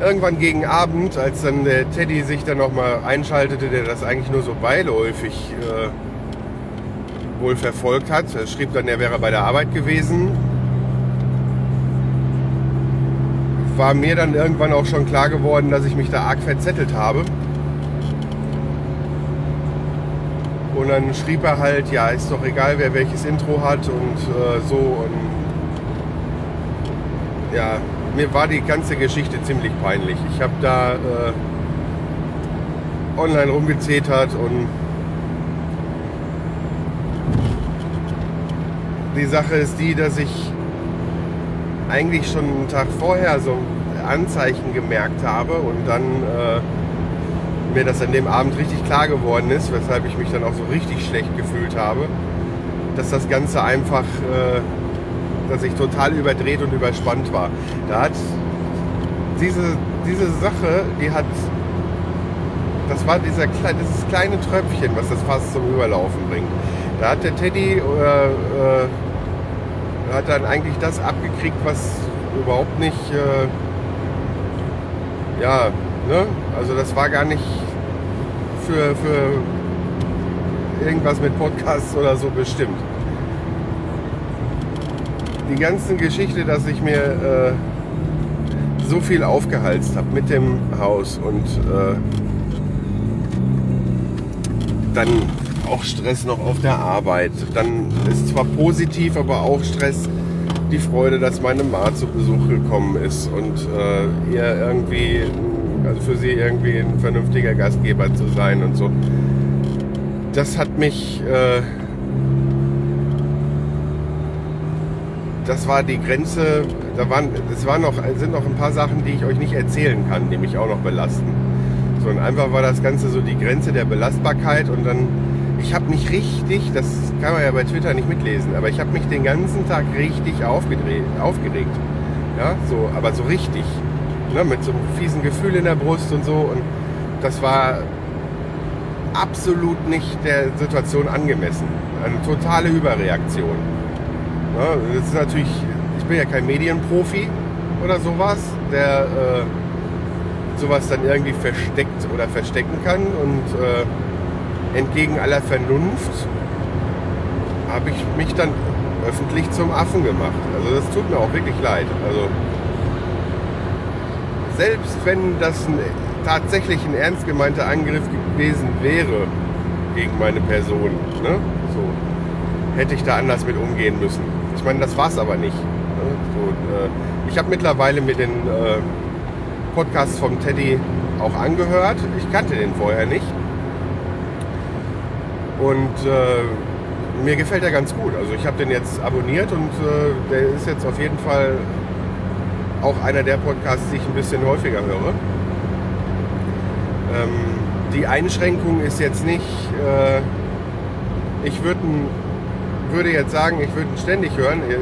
Irgendwann gegen Abend, als dann der Teddy sich dann nochmal einschaltete, der das eigentlich nur so beiläufig äh, wohl verfolgt hat. Er schrieb dann, er wäre bei der Arbeit gewesen. War mir dann irgendwann auch schon klar geworden, dass ich mich da arg verzettelt habe. Dann schrieb er halt, ja, ist doch egal, wer welches Intro hat und äh, so. Und ja, mir war die ganze Geschichte ziemlich peinlich. Ich habe da äh, online rumgezetert und die Sache ist die, dass ich eigentlich schon einen Tag vorher so Anzeichen gemerkt habe und dann äh, mir das an dem Abend richtig klar geworden ist, weshalb ich mich dann auch so richtig schlecht gefühlt habe, dass das Ganze einfach, äh, dass ich total überdreht und überspannt war. Da hat diese, diese Sache, die hat, das war dieser, dieses kleine Tröpfchen, was das fast zum Überlaufen bringt. Da hat der Teddy äh, äh, hat dann eigentlich das abgekriegt, was überhaupt nicht, äh, ja, ne? Also das war gar nicht für, für irgendwas mit Podcasts oder so bestimmt. Die ganze Geschichte, dass ich mir äh, so viel aufgehalst habe mit dem Haus und äh, dann auch Stress noch auf der Arbeit. Dann ist zwar positiv, aber auch Stress die Freude, dass meine Ma zu Besuch gekommen ist und äh, ihr irgendwie, also für sie irgendwie ein vernünftiger Gastgeber zu sein und so. Das hat mich, äh, das war die Grenze, da waren, es waren noch, sind noch ein paar Sachen, die ich euch nicht erzählen kann, die mich auch noch belasten. So, und einfach war das Ganze so die Grenze der Belastbarkeit und dann ich habe mich richtig, das kann man ja bei Twitter nicht mitlesen, aber ich habe mich den ganzen Tag richtig aufgedreht, aufgeregt. Ja, so, aber so richtig. Ne, mit so einem fiesen Gefühl in der Brust und so. Und das war absolut nicht der Situation angemessen. Eine totale Überreaktion. Ja, das ist natürlich, ich bin ja kein Medienprofi oder sowas, der äh, sowas dann irgendwie versteckt oder verstecken kann und äh, entgegen aller Vernunft habe ich mich dann öffentlich zum Affen gemacht. Also das tut mir auch wirklich leid. Also selbst wenn das ein, tatsächlich ein ernst gemeinter Angriff gewesen wäre gegen meine Person, ne? so, hätte ich da anders mit umgehen müssen. Ich meine, das war es aber nicht. Ne? So, äh, ich habe mittlerweile mit den äh, Podcasts vom Teddy auch angehört. Ich kannte den vorher nicht. Und äh, mir gefällt er ganz gut. Also ich habe den jetzt abonniert und äh, der ist jetzt auf jeden Fall auch einer der Podcasts, die ich ein bisschen häufiger höre. Ähm, die Einschränkung ist jetzt nicht, äh, ich würd würde jetzt sagen, ich würde ihn ständig hören, äh,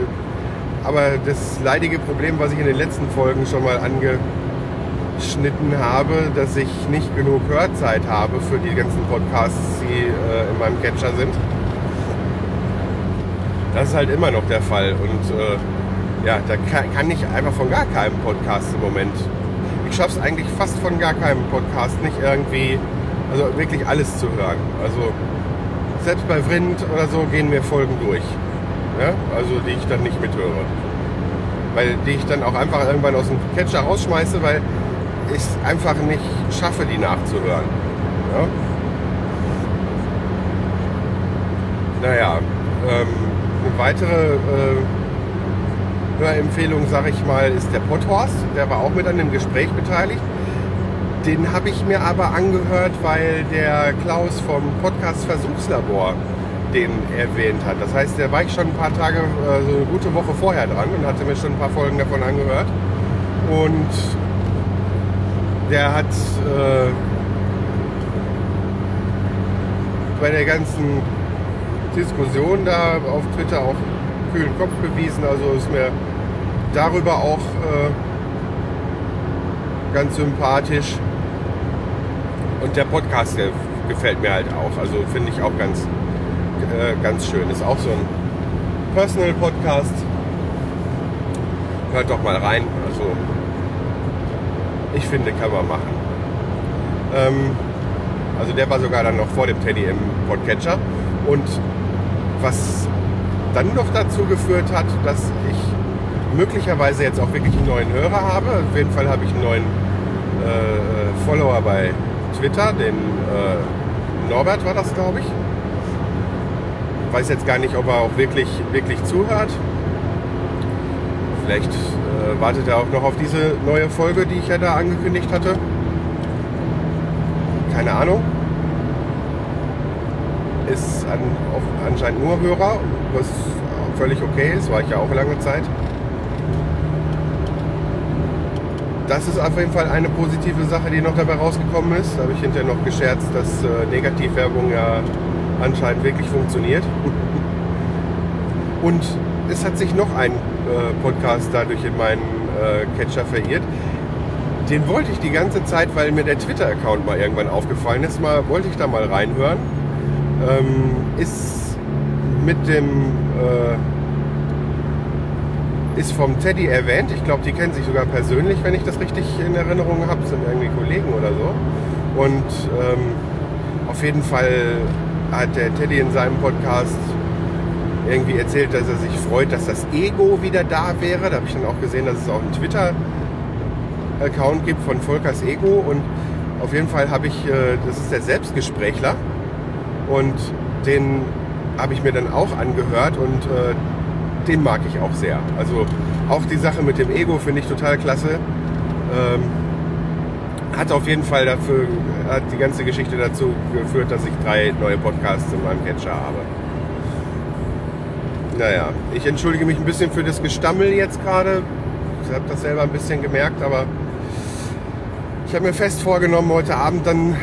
aber das leidige Problem, was ich in den letzten Folgen schon mal angeschnitten habe, dass ich nicht genug Hörzeit habe für die ganzen Podcasts, die äh, in meinem Catcher sind. Das ist halt immer noch der Fall und äh, ja, da kann, ich einfach von gar keinem Podcast im Moment. Ich schaffe es eigentlich fast von gar keinem Podcast nicht irgendwie, also wirklich alles zu hören. Also selbst bei Vrind oder so gehen mir Folgen durch. Ja? Also die ich dann nicht mithöre. Weil die ich dann auch einfach irgendwann aus dem Catcher rausschmeiße, weil ich es einfach nicht schaffe, die nachzuhören. Ja? Naja, ähm, eine weitere äh, Hörempfehlung, sage ich mal, ist der Potthorst. Der war auch mit an dem Gespräch beteiligt. Den habe ich mir aber angehört, weil der Klaus vom Podcast Versuchslabor den erwähnt hat. Das heißt, der war ich schon ein paar Tage, äh, so eine gute Woche vorher dran und hatte mir schon ein paar Folgen davon angehört. Und der hat äh, bei der ganzen Diskussion da auf Twitter auch kühlen Kopf bewiesen. Also ist mir darüber auch äh, ganz sympathisch. Und der Podcast der gefällt mir halt auch. Also finde ich auch ganz, äh, ganz schön. Ist auch so ein Personal Podcast. Hört doch mal rein. Also ich finde, kann man machen. Ähm, also der war sogar dann noch vor dem Teddy im Podcatcher. Und was dann noch dazu geführt hat, dass ich möglicherweise jetzt auch wirklich einen neuen Hörer habe. Auf jeden Fall habe ich einen neuen äh, Follower bei Twitter, den äh, Norbert war das, glaube ich. Weiß jetzt gar nicht, ob er auch wirklich, wirklich zuhört. Vielleicht äh, wartet er auch noch auf diese neue Folge, die ich ja da angekündigt hatte. Keine Ahnung. Ist an, anscheinend nur Hörer, was völlig okay ist, war ich ja auch lange Zeit. Das ist auf jeden Fall eine positive Sache, die noch dabei rausgekommen ist. Da habe ich hinterher noch gescherzt, dass äh, Negativwerbung ja anscheinend wirklich funktioniert. Und es hat sich noch ein äh, Podcast dadurch in meinen äh, Catcher verirrt. Den wollte ich die ganze Zeit, weil mir der Twitter-Account mal irgendwann aufgefallen ist, mal wollte ich da mal reinhören. Ähm, ist mit dem äh, ist vom Teddy erwähnt. Ich glaube, die kennen sich sogar persönlich, wenn ich das richtig in Erinnerung habe. Sind irgendwie Kollegen oder so. Und ähm, auf jeden Fall hat der Teddy in seinem Podcast irgendwie erzählt, dass er sich freut, dass das Ego wieder da wäre. Da habe ich dann auch gesehen, dass es auch einen Twitter-Account gibt von Volkers Ego. Und auf jeden Fall habe ich, äh, das ist der Selbstgesprächler. Und den habe ich mir dann auch angehört und äh, den mag ich auch sehr. Also auch die Sache mit dem Ego finde ich total klasse. Ähm, hat auf jeden Fall dafür, hat die ganze Geschichte dazu geführt, dass ich drei neue Podcasts in meinem Catcher habe. Naja, ich entschuldige mich ein bisschen für das Gestammel jetzt gerade. Ich habe das selber ein bisschen gemerkt, aber ich habe mir fest vorgenommen, heute Abend dann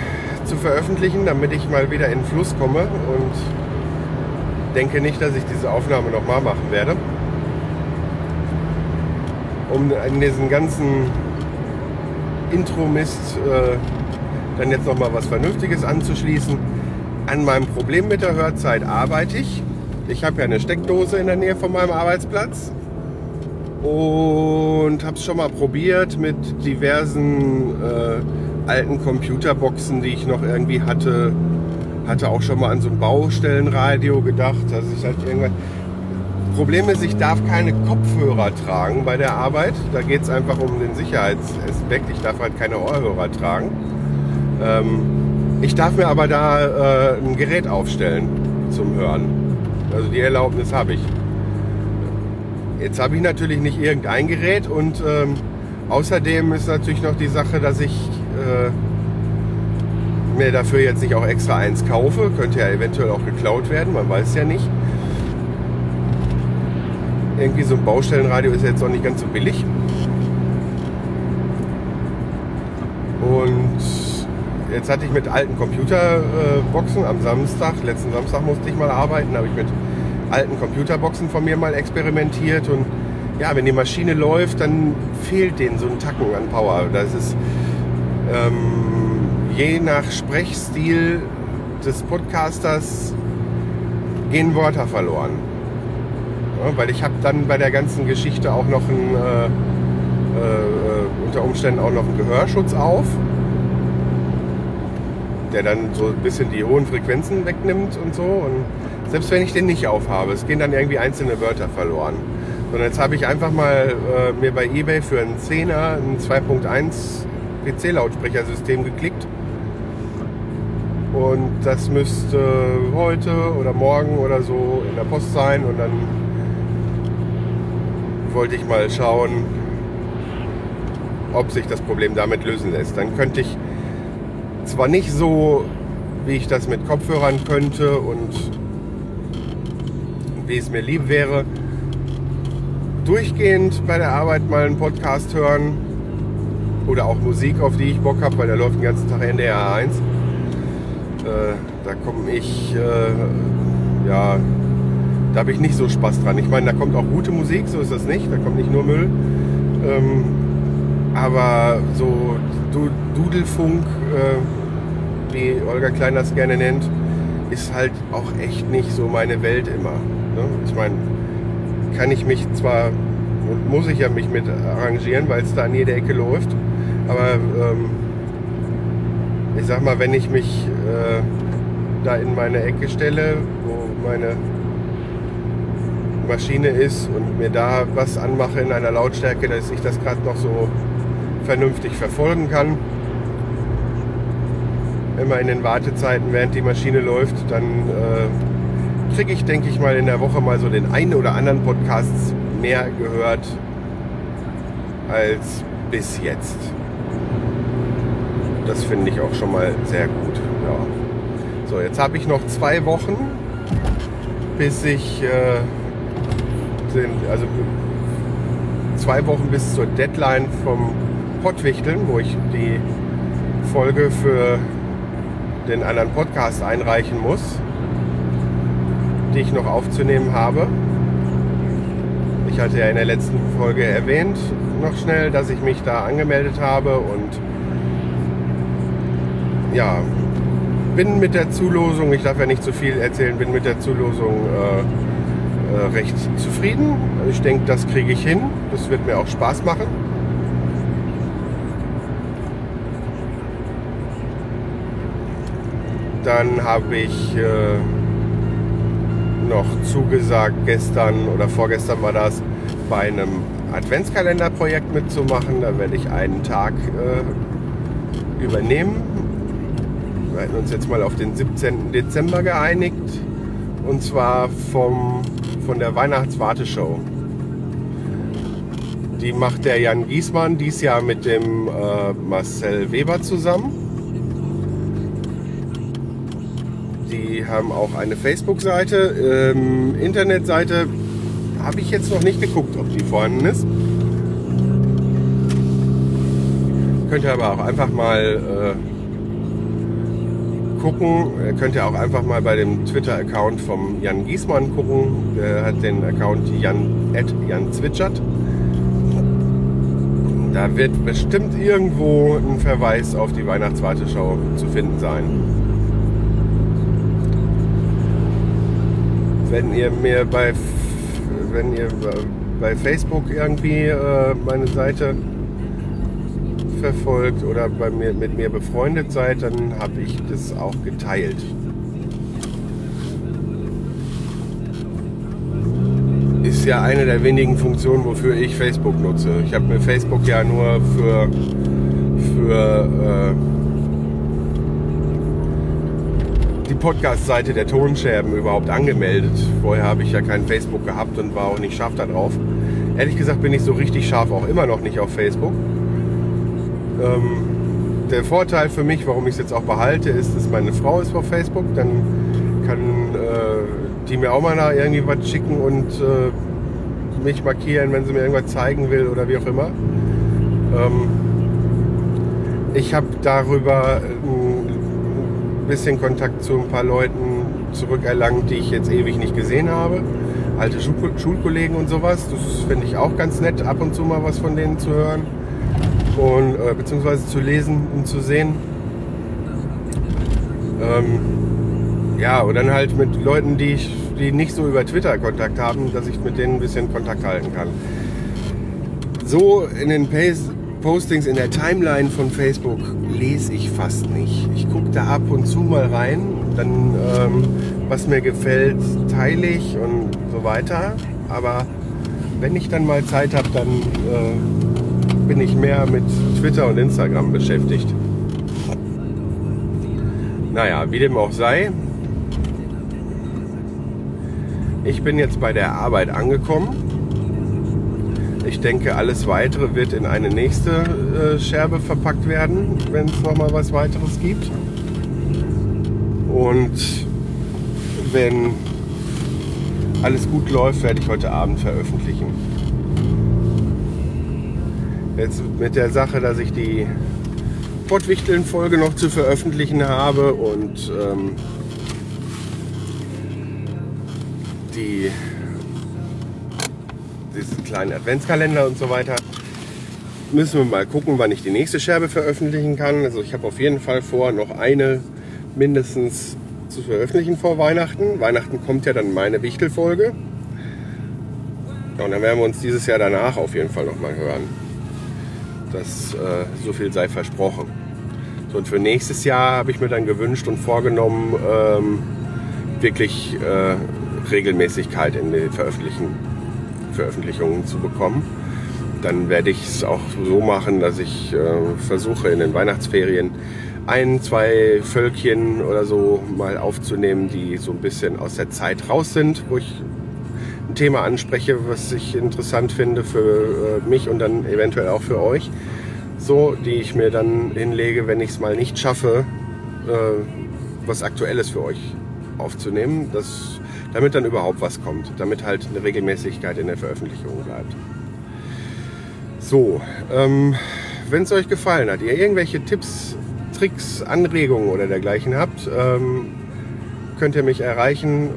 zu veröffentlichen, damit ich mal wieder in den Fluss komme und denke nicht, dass ich diese Aufnahme nochmal machen werde. Um in diesen ganzen Intro-Mist äh, dann jetzt nochmal was Vernünftiges anzuschließen. An meinem Problem mit der Hörzeit arbeite ich. Ich habe ja eine Steckdose in der Nähe von meinem Arbeitsplatz und habe es schon mal probiert mit diversen äh, alten Computerboxen, die ich noch irgendwie hatte. Hatte auch schon mal an so ein Baustellenradio gedacht, dass ich halt irgendwann. Problem ist, ich darf keine Kopfhörer tragen bei der Arbeit. Da geht es einfach um den Sicherheitsaspekt. Ich darf halt keine Ohrhörer tragen. Ähm, ich darf mir aber da äh, ein Gerät aufstellen zum Hören. Also die Erlaubnis habe ich. Jetzt habe ich natürlich nicht irgendein Gerät und ähm, außerdem ist natürlich noch die Sache, dass ich äh, mir dafür jetzt nicht auch extra eins kaufe. Könnte ja eventuell auch geklaut werden, man weiß ja nicht. Irgendwie so ein Baustellenradio ist jetzt auch nicht ganz so billig. Und jetzt hatte ich mit alten Computerboxen am Samstag, letzten Samstag musste ich mal arbeiten, habe ich mit alten Computerboxen von mir mal experimentiert und ja, wenn die Maschine läuft, dann fehlt denen so ein Tacken an Power. Das ist ähm, je nach Sprechstil des Podcasters gehen Wörter verloren. Ja, weil ich habe dann bei der ganzen Geschichte auch noch einen, äh, äh, unter Umständen auch noch einen Gehörschutz auf der dann so ein bisschen die hohen Frequenzen wegnimmt und so. Und selbst wenn ich den nicht aufhabe, es gehen dann irgendwie einzelne Wörter verloren. Und jetzt habe ich einfach mal äh, mir bei eBay für einen 10er ein 2.1 PC-Lautsprechersystem geklickt. Und das müsste heute oder morgen oder so in der Post sein. Und dann wollte ich mal schauen, ob sich das Problem damit lösen lässt. Dann könnte ich zwar nicht so, wie ich das mit Kopfhörern könnte und wie es mir lieb wäre, durchgehend bei der Arbeit mal einen Podcast hören oder auch Musik, auf die ich Bock habe, weil da läuft den ganzen Tag NDR 1. Äh, da komme ich, äh, ja, da habe ich nicht so Spaß dran. Ich meine, da kommt auch gute Musik, so ist das nicht, da kommt nicht nur Müll. Ähm, aber so Dudelfunk, äh, wie Olga Klein das gerne nennt, ist halt auch echt nicht so meine Welt immer. Ne? Ich meine, kann ich mich zwar und muss ich ja mich mit arrangieren, weil es da an jeder Ecke läuft, aber ähm, ich sag mal, wenn ich mich äh, da in meine Ecke stelle, wo meine Maschine ist und mir da was anmache in einer Lautstärke, dass ich das gerade noch so vernünftig verfolgen kann. Immer in den Wartezeiten, während die Maschine läuft, dann äh, kriege ich, denke ich mal, in der Woche mal so den einen oder anderen Podcast mehr gehört als bis jetzt. Das finde ich auch schon mal sehr gut. Ja. So, jetzt habe ich noch zwei Wochen, bis ich äh, den, also zwei Wochen bis zur Deadline vom Pottwichteln, wo ich die Folge für den anderen Podcast einreichen muss, die ich noch aufzunehmen habe. Ich hatte ja in der letzten Folge erwähnt, noch schnell, dass ich mich da angemeldet habe und ja, bin mit der Zulosung, ich darf ja nicht zu viel erzählen, bin mit der Zulosung äh, äh, recht zufrieden. Ich denke, das kriege ich hin. Das wird mir auch Spaß machen. Dann habe ich äh, noch zugesagt, gestern oder vorgestern war das, bei einem Adventskalenderprojekt mitzumachen. Da werde ich einen Tag äh, übernehmen. Wir hatten uns jetzt mal auf den 17. Dezember geeinigt. Und zwar vom, von der Weihnachtswarteshow. Die macht der Jan Giesmann dies Jahr mit dem äh, Marcel Weber zusammen. Die haben auch eine Facebook-Seite. Ähm, Internetseite habe ich jetzt noch nicht geguckt, ob die vorhanden ist. Könnt ihr aber auch einfach mal äh, gucken. Ihr könnt ja auch einfach mal bei dem Twitter-Account vom Jan Giesmann gucken. Der hat den Account Jan, Jan Zwitschert. Da wird bestimmt irgendwo ein Verweis auf die Weihnachtswarteschau zu finden sein. Wenn ihr mir bei, wenn ihr bei Facebook irgendwie äh, meine Seite verfolgt oder bei mir, mit mir befreundet seid, dann habe ich das auch geteilt. Ist ja eine der wenigen Funktionen, wofür ich Facebook nutze. Ich habe mir Facebook ja nur für, für äh, die Podcast-Seite der Tonscherben überhaupt angemeldet. Vorher habe ich ja kein Facebook gehabt und war auch nicht scharf darauf. Ehrlich gesagt bin ich so richtig scharf auch immer noch nicht auf Facebook. Ähm, der Vorteil für mich, warum ich es jetzt auch behalte, ist, dass meine Frau ist auf Facebook. Dann kann äh, die mir auch mal irgendwie was schicken und äh, mich markieren, wenn sie mir irgendwas zeigen will oder wie auch immer. Ähm, ich habe darüber ein bisschen Kontakt zu ein paar Leuten zurückerlangt, die ich jetzt ewig nicht gesehen habe. Alte Schulkollegen und sowas. Das finde ich auch ganz nett, ab und zu mal was von denen zu hören und äh, beziehungsweise zu lesen und zu sehen. Ähm, ja, und dann halt mit Leuten, die ich, die nicht so über Twitter Kontakt haben, dass ich mit denen ein bisschen Kontakt halten kann. So in den Postings in der Timeline von Facebook lese ich fast nicht. Ich gucke da ab und zu mal rein, dann ähm, was mir gefällt, teile ich und so weiter. Aber wenn ich dann mal Zeit habe, dann äh, bin ich mehr mit Twitter und Instagram beschäftigt. Naja, wie dem auch sei. Ich bin jetzt bei der Arbeit angekommen. Ich denke, alles weitere wird in eine nächste äh, Scherbe verpackt werden, wenn es nochmal was weiteres gibt. Und wenn alles gut läuft, werde ich heute Abend veröffentlichen. Jetzt mit der Sache, dass ich die Pottwichteln-Folge noch zu veröffentlichen habe und ähm, die, diesen kleinen Adventskalender und so weiter, müssen wir mal gucken, wann ich die nächste Scherbe veröffentlichen kann. Also ich habe auf jeden Fall vor, noch eine mindestens zu veröffentlichen vor Weihnachten. Weihnachten kommt ja dann meine Wichtelfolge. Und dann werden wir uns dieses Jahr danach auf jeden Fall noch mal hören. Das, äh, so viel sei versprochen. So, und für nächstes Jahr habe ich mir dann gewünscht und vorgenommen, ähm, wirklich äh, Regelmäßigkeit in den Veröffentlichungen zu bekommen. Dann werde ich es auch so machen, dass ich äh, versuche in den Weihnachtsferien ein, zwei Völkchen oder so mal aufzunehmen, die so ein bisschen aus der Zeit raus sind, wo ich Thema anspreche, was ich interessant finde für äh, mich und dann eventuell auch für euch. So, die ich mir dann hinlege, wenn ich es mal nicht schaffe, äh, was Aktuelles für euch aufzunehmen, dass, damit dann überhaupt was kommt, damit halt eine Regelmäßigkeit in der Veröffentlichung bleibt. So, ähm, wenn es euch gefallen hat, ihr irgendwelche Tipps, Tricks, Anregungen oder dergleichen habt, ähm, könnt ihr mich erreichen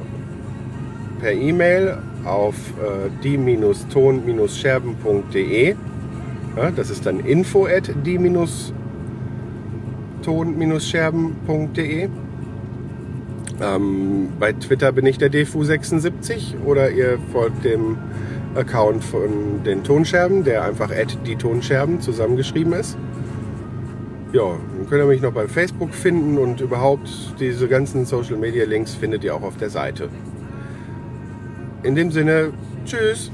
per E-Mail auf äh, die-ton-scherben.de. Ja, das ist dann info at die-ton-scherben.de. Ähm, bei Twitter bin ich der DFU76 oder ihr folgt dem Account von den Tonscherben, der einfach at die Tonscherben zusammengeschrieben ist. Ja, dann könnt ihr mich noch bei Facebook finden und überhaupt diese ganzen Social Media Links findet ihr auch auf der Seite. In dem Sinne, tschüss.